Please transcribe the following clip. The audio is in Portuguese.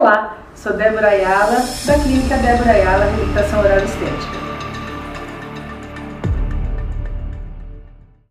Olá, sou Débora Ayala, da Clínica Débora Ayala Reabilitação Oral Estética.